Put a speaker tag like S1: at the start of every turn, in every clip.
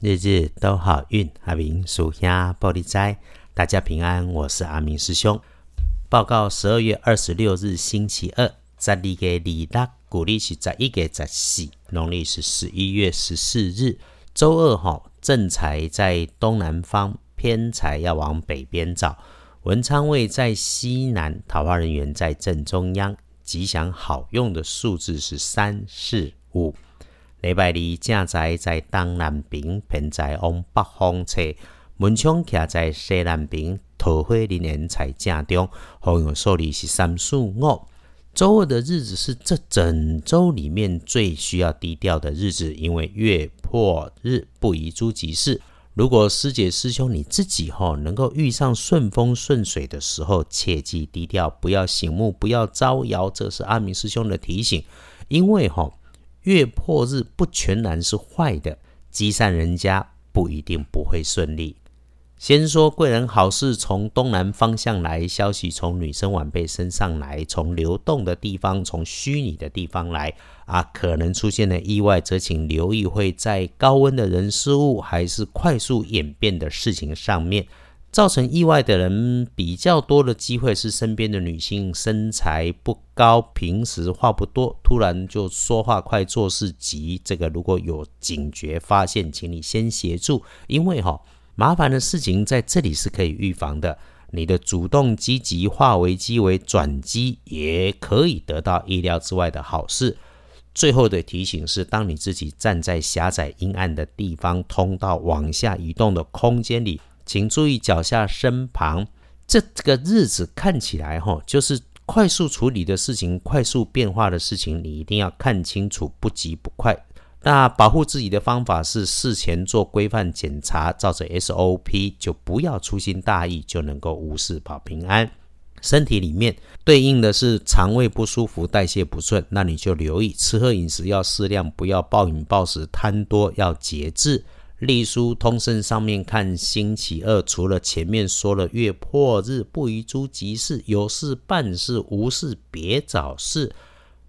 S1: 日日都好运，阿明属下玻璃斋，大家平安，我是阿明师兄。报告十二月二十六日星期二，在历个李大古历是在一个在四，农历是十一月十四日，周二哈，正财在东南方，偏财要往北边找。文昌位在西南，桃花人员在正中央，吉祥好用的数字是三四五。礼拜二正在在东南边，偏在往北方侧；门窗徛在西南边，桃花林园在正中。好用数字是三四五。周二的日子是这整周里面最需要低调的日子，因为月破日不宜诸吉事。如果师姐师兄你自己哈能够遇上顺风顺水的时候，切记低调，不要醒目，不要招摇。这是阿明师兄的提醒，因为哈。月破日不全然是坏的，积善人家不一定不会顺利。先说贵人好事从东南方向来，消息从女生晚辈身上来，从流动的地方，从虚拟的地方来啊，可能出现的意外，则请留意会在高温的人事物，还是快速演变的事情上面。造成意外的人比较多的机会是身边的女性，身材不高，平时话不多，突然就说话快，做事急。这个如果有警觉发现，请你先协助，因为哈麻烦的事情在这里是可以预防的。你的主动积极化危机为转机，也可以得到意料之外的好事。最后的提醒是：当你自己站在狭窄阴暗的地方，通道往下移动的空间里。请注意脚下身旁，这个日子看起来哈，就是快速处理的事情，快速变化的事情，你一定要看清楚，不急不快。那保护自己的方法是事前做规范检查，照着 SOP，就不要粗心大意，就能够无事保平安。身体里面对应的是肠胃不舒服、代谢不顺，那你就留意吃喝饮食要适量，不要暴饮暴食、贪多，要节制。隶书通胜上面看星期二，除了前面说了月破日不宜诸吉事，有事办事，无事别找事。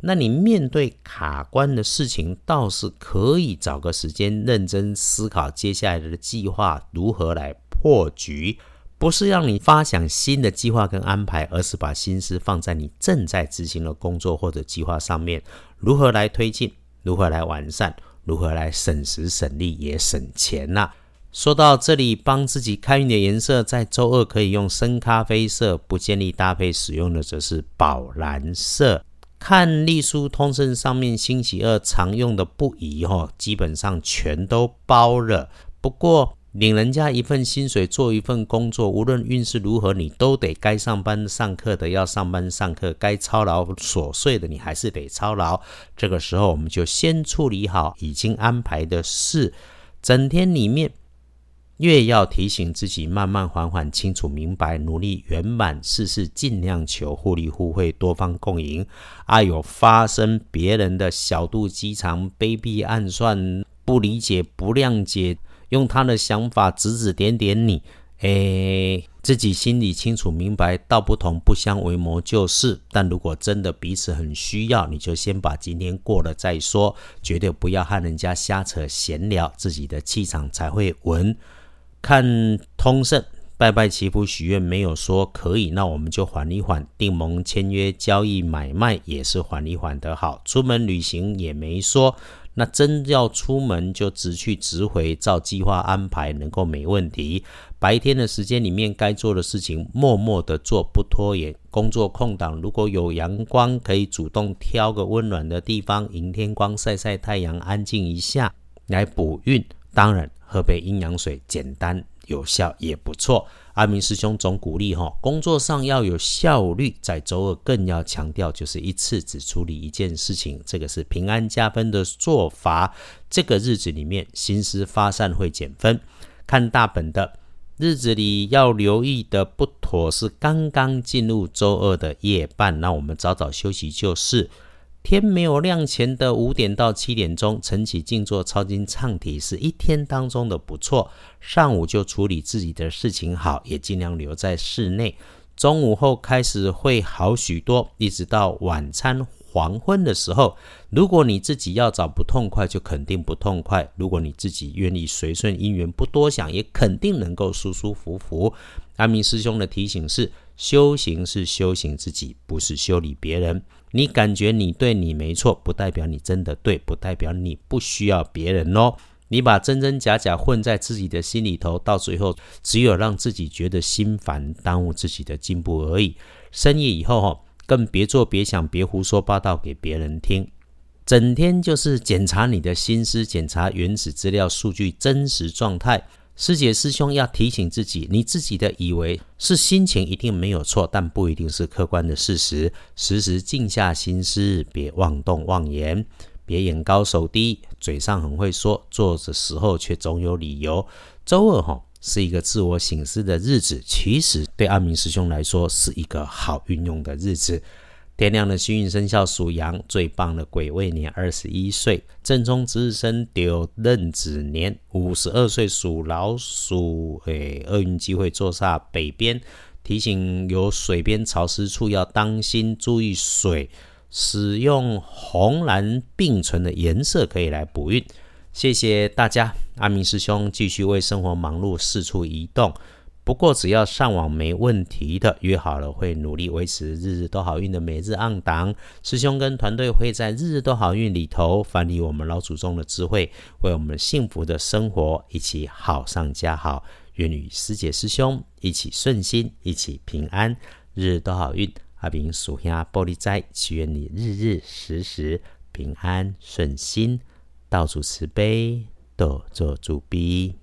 S1: 那你面对卡关的事情，倒是可以找个时间认真思考接下来的计划如何来破局。不是让你发想新的计划跟安排，而是把心思放在你正在执行的工作或者计划上面，如何来推进，如何来完善。如何来省时省力也省钱呐？说到这里，帮自己开运的颜色，在周二可以用深咖啡色，不建议搭配使用的则是宝蓝色。看隶书通胜上面，星期二常用的不宜哦，基本上全都包了。不过。领人家一份薪水，做一份工作，无论运势如何，你都得该上班上课的要上班上课，该操劳琐碎的你还是得操劳。这个时候，我们就先处理好已经安排的事。整天里面，越要提醒自己慢慢缓缓、清楚明白，努力圆满，事事尽量求互利互惠、多方共赢。啊，有发生别人的小肚鸡肠、卑鄙暗算、不理解、不谅解。用他的想法指指点点你，诶，自己心里清楚明白，道不同不相为谋就是。但如果真的彼此很需要，你就先把今天过了再说，绝对不要和人家瞎扯闲聊，自己的气场才会稳。看通胜拜拜祈福许愿，没有说可以，那我们就缓一缓。订盟签约交易买卖也是缓一缓的好。出门旅行也没说。那真要出门就直去直回，照计划安排能够没问题。白天的时间里面该做的事情，默默的做，不拖延。工作空档如果有阳光，可以主动挑个温暖的地方，迎天光晒晒太阳，安静一下来补运。当然，喝杯阴阳水，简单有效也不错。阿明师兄总鼓励哈，工作上要有效率，在周二更要强调，就是一次只处理一件事情，这个是平安加分的做法。这个日子里面，心思发散会减分。看大本的日子里要留意的不妥是刚刚进入周二的夜半，那我们早早休息就是。天没有亮前的五点到七点钟，晨起静坐抄经唱题是一天当中的不错。上午就处理自己的事情好，也尽量留在室内。中午后开始会好许多，一直到晚餐黄昏的时候，如果你自己要找不痛快，就肯定不痛快；如果你自己愿意随顺因缘，不多想，也肯定能够舒舒服服。阿明师兄的提醒是：修行是修行自己，不是修理别人。你感觉你对你没错，不代表你真的对，不代表你不需要别人哦。你把真真假假混在自己的心里头，到最后只有让自己觉得心烦，耽误自己的进步而已。深夜以后哈，更别做、别想、别胡说八道给别人听。整天就是检查你的心思，检查原始资料、数据真实状态。师姐师兄要提醒自己，你自己的以为是心情一定没有错，但不一定是客观的事实。时时静下心思，别妄动妄言。别眼高手低，嘴上很会说，做的时候却总有理由。周二哈是一个自我醒思的日子，其实对阿明师兄来说是一个好运用的日子。天亮的幸运生肖属羊，最棒的癸未年二十一岁，正中值日生丢壬子年五十二岁属老鼠，诶，厄运机会坐煞北边，提醒有水边潮湿处要当心，注意水。使用红蓝并存的颜色可以来补运，谢谢大家。阿明师兄继续为生活忙碌，四处移动。不过只要上网没问题的，约好了会努力维持日日都好运的每日按档。师兄跟团队会在日日都好运里头翻译我们老祖宗的智慧，为我们幸福的生活一起好上加好。愿与师姐师兄一起顺心，一起平安，日日都好运。阿明属下玻璃斋，祈愿你日日时时平安顺心，道主慈悲，多做主逼。